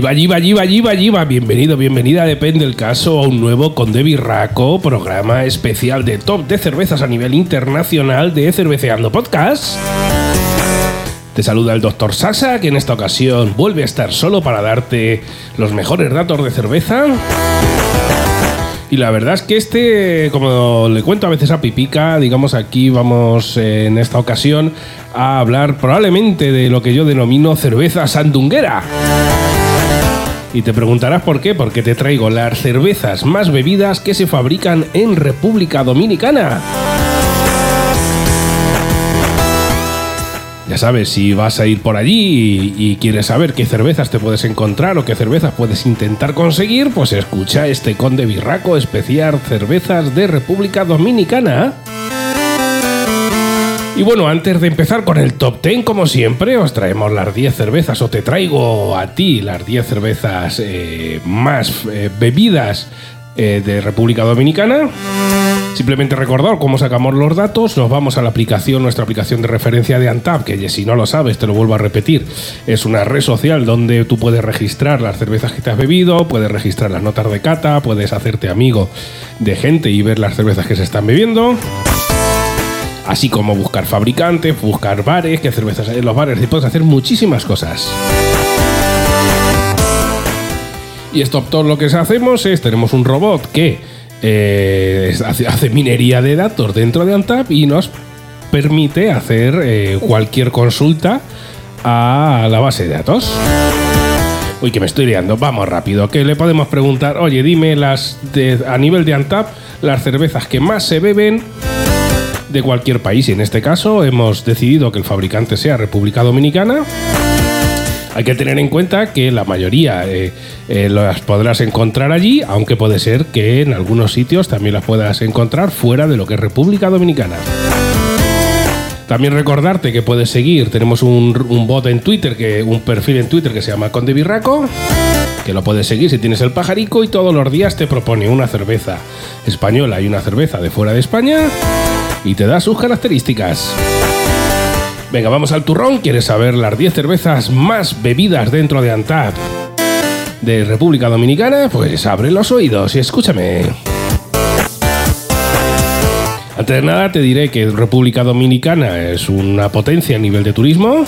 Yiva, yiva, yiva, yiva, yiva. Bienvenido, bienvenida, depende del caso, a un nuevo Conde Birraco, programa especial de top de cervezas a nivel internacional de Cerveceando Podcast. Te saluda el Dr. Sasa, que en esta ocasión vuelve a estar solo para darte los mejores datos de cerveza. Y la verdad es que este, como le cuento a veces a Pipica, digamos aquí vamos eh, en esta ocasión a hablar probablemente de lo que yo denomino cerveza sandunguera. Y te preguntarás por qué, porque te traigo las cervezas más bebidas que se fabrican en República Dominicana. Ya sabes, si vas a ir por allí y, quieres saber qué cervezas te puedes encontrar o qué cervezas puedes intentar conseguir, pues escucha este Conde Birraco especial Cervezas de República Dominicana. Y bueno, antes de empezar con el top 10, como siempre, os traemos las 10 cervezas o te traigo a ti las 10 cervezas eh, más eh, bebidas eh, de República Dominicana. Simplemente recordar cómo sacamos los datos, nos vamos a la aplicación, nuestra aplicación de referencia de Antap, que si no lo sabes, te lo vuelvo a repetir, es una red social donde tú puedes registrar las cervezas que te has bebido, puedes registrar las notas de cata, puedes hacerte amigo de gente y ver las cervezas que se están bebiendo así como buscar fabricantes, buscar bares, qué cervezas hay en los bares, y puedes hacer muchísimas cosas. Y esto todo lo que hacemos es, tenemos un robot que eh, hace, minería de datos dentro de Antap y nos permite hacer eh, cualquier consulta a la base de datos. Uy, que me estoy liando. Vamos rápido. Que le podemos preguntar, oye, dime las a nivel de Antap, las cervezas que más se beben de cualquier país. Y en este caso hemos decidido que el fabricante sea República Dominicana. Hay que tener en cuenta que la mayoría eh, eh, las podrás encontrar allí, aunque puede ser que en algunos sitios también las puedas encontrar fuera de lo que es República Dominicana. También recordarte que puedes seguir, tenemos un, un, bot en Twitter, que, un perfil en Twitter que se llama Conde Birraco, que lo puedes seguir si tienes el pajarico y todos los días te propone una cerveza española y una cerveza de fuera de España y te da sus características. Venga, vamos al turrón. ¿Quieres saber las 10 cervezas más bebidas dentro de Antap de República Dominicana? Pues abre los oídos y escúchame. Antes de nada te diré que República Dominicana es una potencia a nivel de turismo,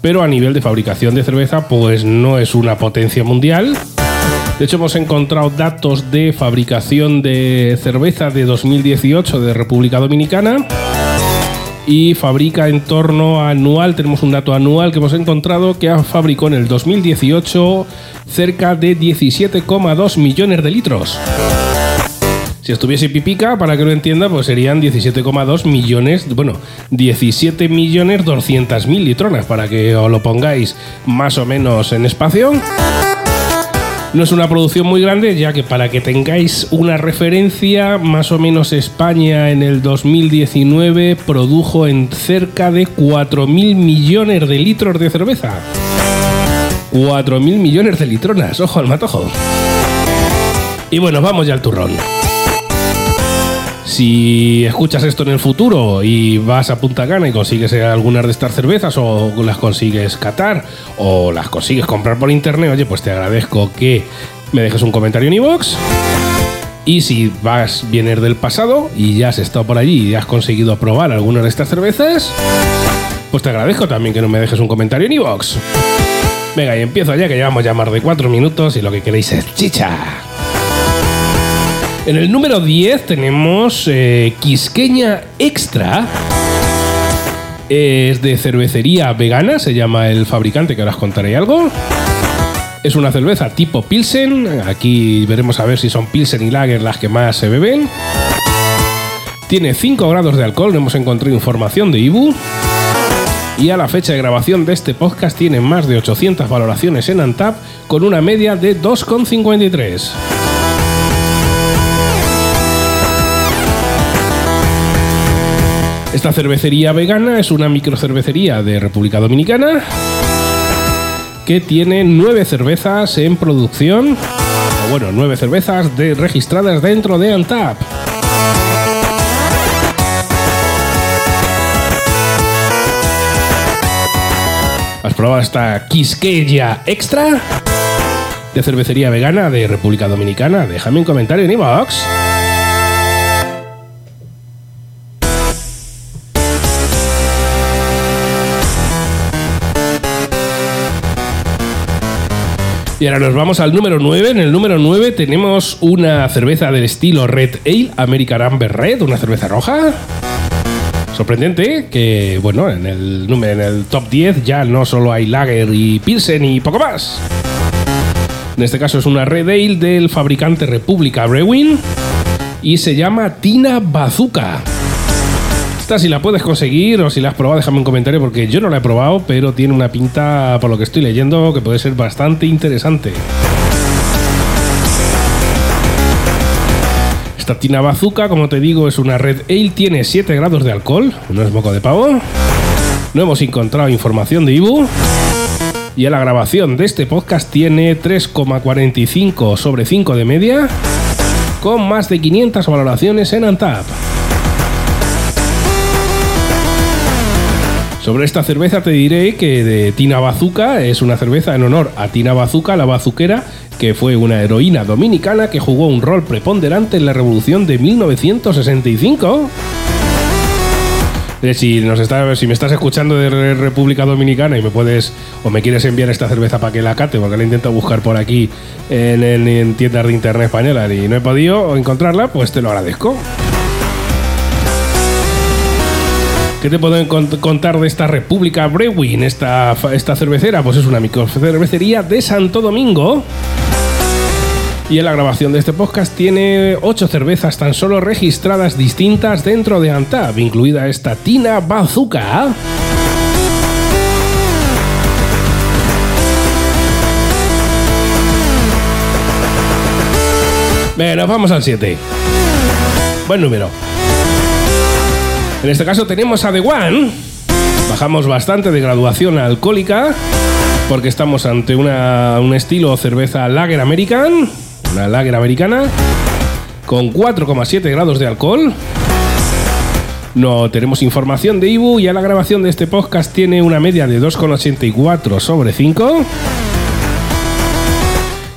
pero a nivel de fabricación de cerveza pues no es una potencia mundial. De hecho hemos encontrado datos de fabricación de cerveza de 2018 de República Dominicana y fabrica en torno anual, tenemos un dato anual que hemos encontrado que fabricó en el 2018 cerca de 17,2 millones de litros. Si estuviese pipica, para que lo entienda, pues serían 17,2 millones, bueno, 17 millones 200 mil litronas, para que os lo pongáis más o menos en espacio. No es una producción muy grande, ya que para que tengáis una referencia, más o menos España en el 2019 produjo en cerca de 4.000 millones de litros de cerveza. 4.000 millones de litronas, ojo al matojo. Y bueno, vamos ya al turrón. Si escuchas esto en el futuro y vas a Punta Cana y consigues algunas de estas cervezas o las consigues catar o las consigues comprar por internet, oye, pues te agradezco que me dejes un comentario en iVoox. Y si vas, vienes del pasado y ya has estado por allí y has conseguido probar alguna de estas cervezas, pues te agradezco también que no me dejes un comentario en iVoox. Venga, y empiezo ya que llevamos ya más de cuatro minutos y lo que queréis es chicha. En el número 10 tenemos eh, Quisqueña Extra. Es de cervecería vegana, se llama el fabricante, que ahora os contaré algo. Es una cerveza tipo Pilsen. Aquí veremos a ver si son Pilsen y Lager las que más se beben. Tiene 5 grados de alcohol, hemos encontrado información de Ibu. Y a la fecha de grabación de este podcast tiene más de 800 valoraciones en Antap con una media de 2,53. Esta cervecería vegana es una microcervecería de República Dominicana que tiene nueve cervezas en producción, o bueno, nueve cervezas registradas dentro de Antap. ¿Has probado esta Quisqueya Extra? De cervecería vegana de República Dominicana. Déjame un comentario en iVoox. Y ahora nos vamos al número 9. En el número 9 tenemos una cerveza del estilo Red Ale, American Amber Red, una cerveza roja. Sorprendente que, bueno, en el, en el top 10 ya no solo hay Lager y Pilsen y poco más. En este caso es una Red Ale del fabricante República Brewing y se llama Tina Bazooka. Esta si la puedes conseguir o si la has probado, déjame un comentario porque yo no la he probado, pero tiene una pinta, por lo que estoy leyendo, que puede ser bastante interesante. Esta Tina Bazooka, como te digo, es una Red Ale, tiene 7 grados de alcohol, no es moco de pavo. No hemos encontrado información de Ibu. Y a la grabación de este podcast tiene 3,45 sobre 5 de media, con más de 500 valoraciones en Antap. Sobre esta cerveza te diré que de Tina Bazuca es una cerveza en honor a Tina Bazuca, la bazuquera, que fue una heroína dominicana que jugó un rol preponderante en la revolución de 1965. Eh, si, nos si me estás escuchando de República Dominicana y me puedes o me quieres enviar esta cerveza para que la cate, porque la intento buscar por aquí en, en tiendas de internet española y no he podido encontrarla, pues te lo agradezco. ¿Qué te puedo contar de esta República Brewing, esta, esta cervecera? Pues es una microcervecería de Santo Domingo. Y en la grabación de este podcast tiene ocho cervezas tan solo registradas distintas dentro de Antab, incluida esta Tina Bazooka. Bueno, vamos al 7. Buen número. En este caso tenemos a The One. Bajamos bastante de graduación alcohólica porque estamos ante un estilo cerveza Lager American, una Lager americana con 4,7 grados de alcohol. No tenemos información de Ibu y a la grabación de este podcast tiene una media de 2,84 sobre 5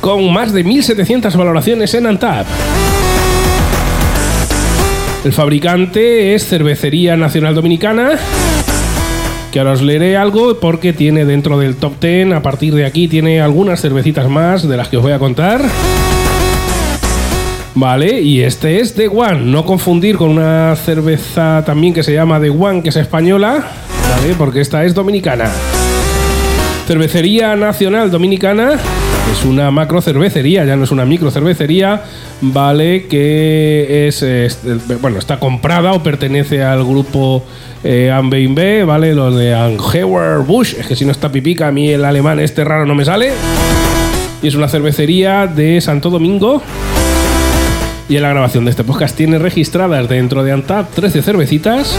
con más de 1700 valoraciones en Antap. El fabricante es Cervecería Nacional Dominicana. Que ahora os leeré algo porque tiene dentro del top 10, a partir de aquí, tiene algunas cervecitas más de las que os voy a contar. Vale, y este es The One, no confundir con una cerveza también que se llama The One, que es española, ¿vale? Porque esta es dominicana. Cervecería Nacional Dominicana es una macro cervecería, ya no es una micro cervecería, ¿vale? Que es, bueno, está comprada o pertenece al grupo eh, B, ¿vale? Los de Anheuer Busch, es que si no está pipica, a mí el alemán este raro no me sale. Y es una cervecería de Santo Domingo. Y en la grabación de este podcast tiene registradas dentro de Antap 13 cervecitas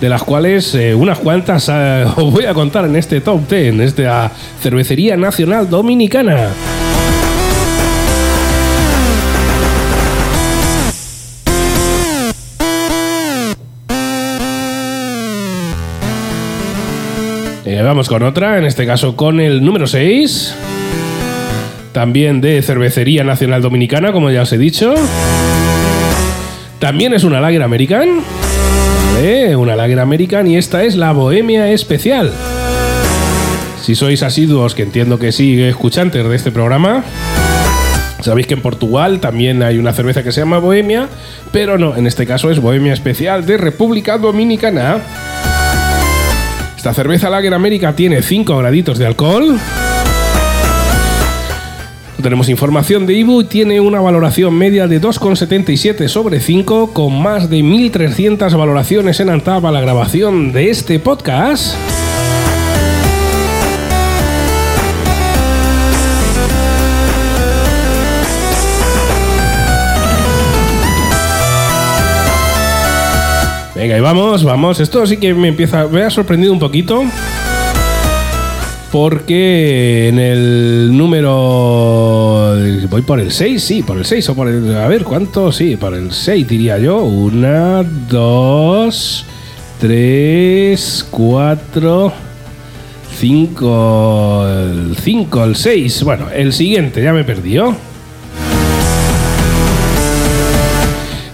de las cuales eh, unas cuantas eh, os voy a contar en este top 10, esta cervecería nacional dominicana. Eh, vamos con otra, en este caso con el número 6. También de Cervecería Nacional Dominicana, como ya os he dicho. También es una Lager American una Lager American y esta es la Bohemia Especial. Si sois asiduos, que entiendo que sí, escuchantes de este programa, sabéis que en Portugal también hay una cerveza que se llama Bohemia, pero no, en este caso es Bohemia Especial de República Dominicana. Esta cerveza Lager America tiene 5 graditos de alcohol tenemos información de Ibu y tiene una valoración media de 2,77 sobre 5 con más de 1.300 valoraciones en Antap a la grabación de este podcast. Venga, y vamos, vamos. Esto sí que me empieza. Me ha sorprendido un poquito porque en el número. Voy por el 6, sí, por el 6 o por el. A ver, ¿cuánto? Sí, por el 6 diría yo. Una, dos, tres, cuatro, 5, el 5, el 6. Bueno, el siguiente, ya me perdió.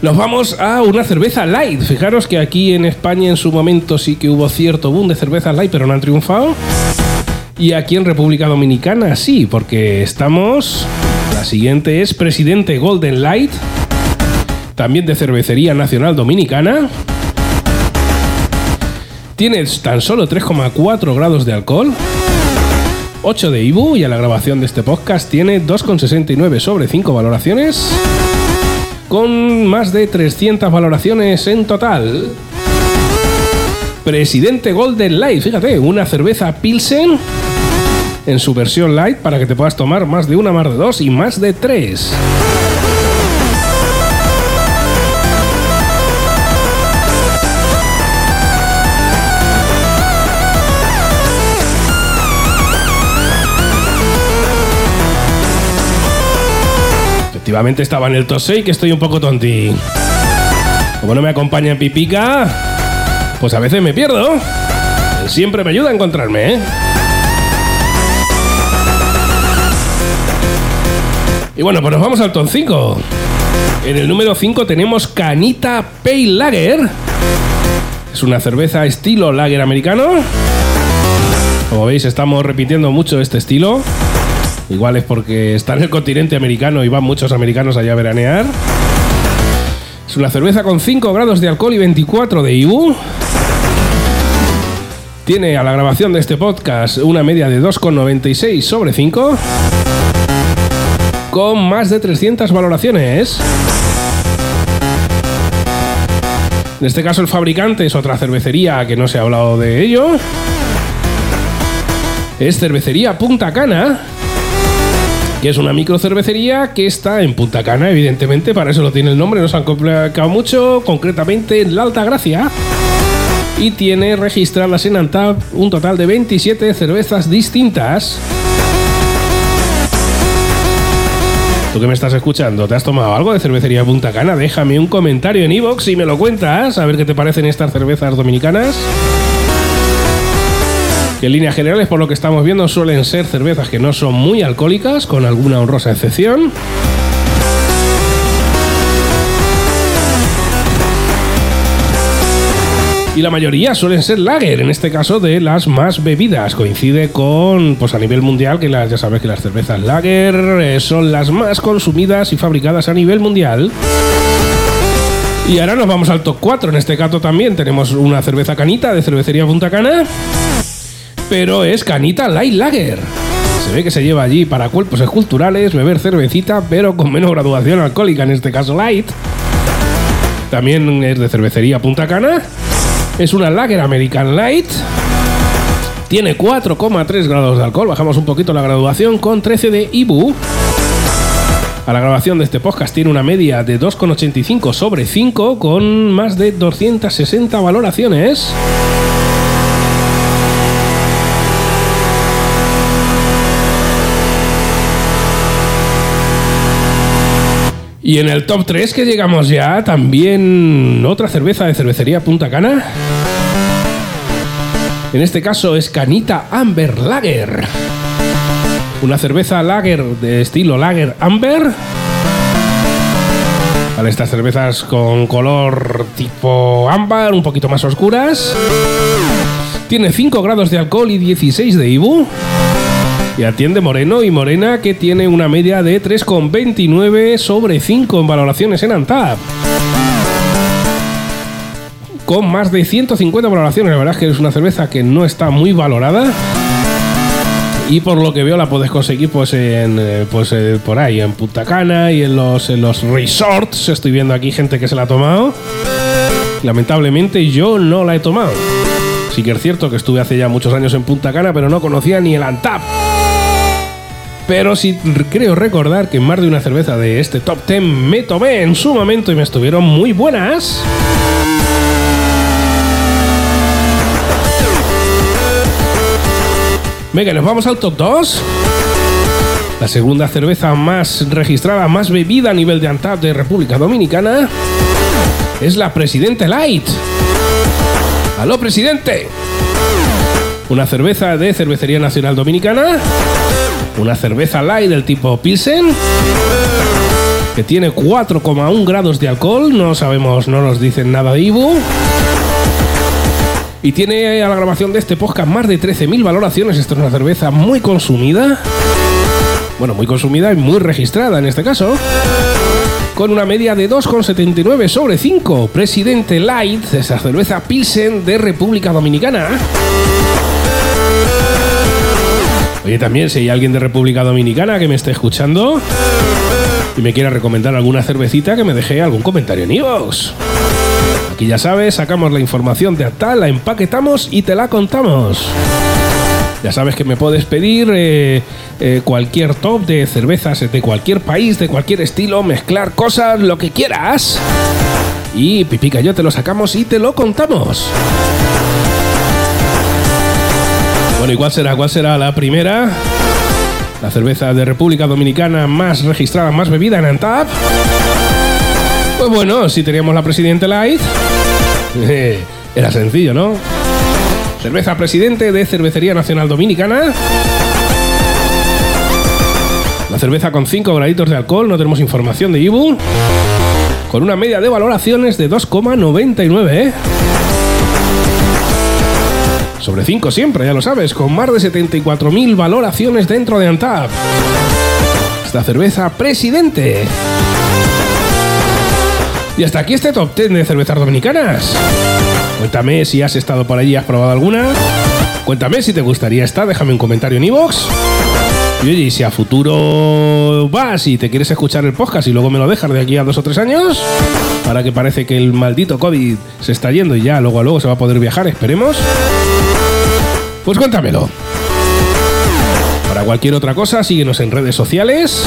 Nos vamos a una cerveza light. Fijaros que aquí en España en su momento sí que hubo cierto boom de cervezas light, pero no han triunfado. Y aquí en República Dominicana sí, porque estamos... Siguiente es Presidente Golden Light, también de Cervecería Nacional Dominicana. Tiene tan solo 3,4 grados de alcohol, 8 de IBU y a la grabación de este podcast tiene 2,69 sobre 5 valoraciones, con más de 300 valoraciones en total. Presidente Golden Light, fíjate, una cerveza Pilsen en su versión light para que te puedas tomar más de una, más de dos y más de tres. Efectivamente estaba en el top 6 que estoy un poco tonti. Como no me acompaña en Pipica, pues a veces me pierdo. Siempre me ayuda a encontrarme, ¿eh? Y bueno, pues nos vamos al top 5. En el número 5 tenemos Canita Pale Lager. Es una cerveza estilo lager americano. Como veis, estamos repitiendo mucho este estilo. Igual es porque está en el continente americano y van muchos americanos allá a veranear. Es una cerveza con 5 grados de alcohol y 24 de IBU. Tiene a la grabación de este podcast una media de 2,96 sobre 5 con más de 300 valoraciones. En este caso el fabricante es otra cervecería que no se ha hablado de ello. Es cervecería Punta Cana, que es una micro cervecería que está en Punta Cana, evidentemente, para eso lo tiene el nombre, no se han complicado mucho, concretamente en la Alta Gracia. Y tiene registradas en Antap un total de 27 cervezas distintas. Tú que me estás escuchando, ¿te has tomado algo de cervecería Punta Cana? Déjame un comentario en iVoox y me lo cuentas, a ver qué te parecen estas cervezas dominicanas. En líneas generales, por lo que estamos viendo, suelen ser cervezas que no son muy alcohólicas, con alguna honrosa excepción. Y la mayoría suelen ser lager, en este caso de las más bebidas. Coincide con, pues a nivel mundial, que ya sabes que las cervezas lager eh, son las más consumidas y fabricadas a nivel mundial. Y ahora nos vamos al top 4. En este caso también tenemos una cerveza canita de cervecería Punta Cana, pero es canita light lager. Se ve que se lleva allí para cuerpos esculturales, beber cervecita, pero con menos graduación alcohólica, en este caso light. También es de cervecería Punta Cana es una Lager American Light. Tiene 4,3 grados de alcohol. Bajamos un poquito la graduación con 13 de IBU. A la grabación de este podcast tiene una media de 2,85 sobre 5 con más de 260 valoraciones. Y en el top 3 que llegamos ya, también otra cerveza de cervecería Punta Cana. En este caso es Canita Amber Lager. Una cerveza lager de estilo lager amber. Vale, estas cervezas con color tipo ámbar, un poquito más oscuras. Tiene 5 grados de alcohol y 16 de IBU. Y atiende Moreno y Morena que tiene una media de 3,29 sobre 5 en valoraciones en Antap. Con más de 150 valoraciones, la verdad es que es una cerveza que no está muy valorada. Y por lo que veo la puedes conseguir pues en eh, pues eh, por ahí en Punta Cana y en los en los resorts. Estoy viendo aquí gente que se la ha tomado. Lamentablemente yo no la he tomado. Sí que es cierto que estuve hace ya muchos años en Punta Cana, pero no conocía ni el Antap. Pero sí creo recordar que más de una cerveza de este top 10 me tomé en su momento y me estuvieron muy buenas. Venga, nos vamos al top 2. La segunda cerveza más registrada, más bebida a nivel de Antap de República Dominicana es la Presidente Light. ¡Aló, presidente! Una cerveza de Cervecería Nacional Dominicana, una cerveza light del tipo Pilsen, que tiene 4,1 grados de alcohol, no sabemos, no nos dicen nada de Ibu. Y tiene a la grabación de este podcast más de 13.000 valoraciones. Esto es una cerveza muy consumida. Bueno, muy consumida y muy registrada en este caso. Con una media de 2,79 sobre 5. Presidente Light, esa cerveza Pilsen de República Dominicana. Oye, también si hay alguien de República Dominicana que me esté escuchando y me quiera recomendar alguna cervecita, que me deje algún comentario en iVoox. Aquí ya sabes, sacamos la información de tal, la empaquetamos y te la contamos. Ya sabes que me puedes pedir eh, eh, cualquier top de cervezas de cualquier país, de cualquier estilo, mezclar cosas, lo que quieras. Y Pipica yo te lo sacamos y te lo contamos. Bueno, ¿y cuál será? ¿Cuál será la primera? La cerveza de República Dominicana más registrada, más bebida en Antap. Pues bueno, si teníamos la Presidente Light, era sencillo, ¿no? Cerveza Presidente de Cervecería Nacional Dominicana. La cerveza con 5 graditos de alcohol, no tenemos información de Ibu. Con una media de valoraciones de 2,99, ¿eh? Sobre 5 siempre, ya lo sabes, con más de 74.000 valoraciones dentro de Antap. Esta cerveza Presidente. Y hasta aquí este top 10 de cervezas dominicanas. Cuéntame si has estado por allí has probado alguna. Cuéntame si te gustaría estar, déjame un comentario en iVoox. Y oye, si a futuro vas y te quieres escuchar el podcast y luego me lo dejas de aquí a dos o tres años, para que parece que el maldito COVID se está yendo y ya luego a luego se va a poder viajar, esperemos. Pues cuéntamelo. Para cualquier otra cosa, síguenos en redes sociales.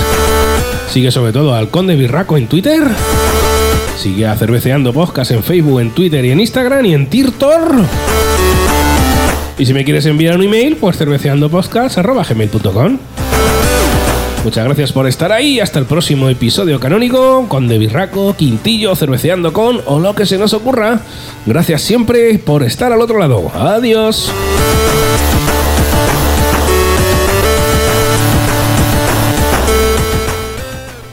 Sigue sobre todo al Conde Birraco en Twitter. Sigue a Cerveceando Podcast en Facebook, en Twitter y en Instagram y en Tirtor. Y si me quieres enviar un email, pues cerveceandopodcast.gmail.com Muchas gracias por estar ahí. Hasta el próximo episodio canónico con De Birraco, Quintillo, Cerveceando con o lo que se nos ocurra. Gracias siempre por estar al otro lado. Adiós.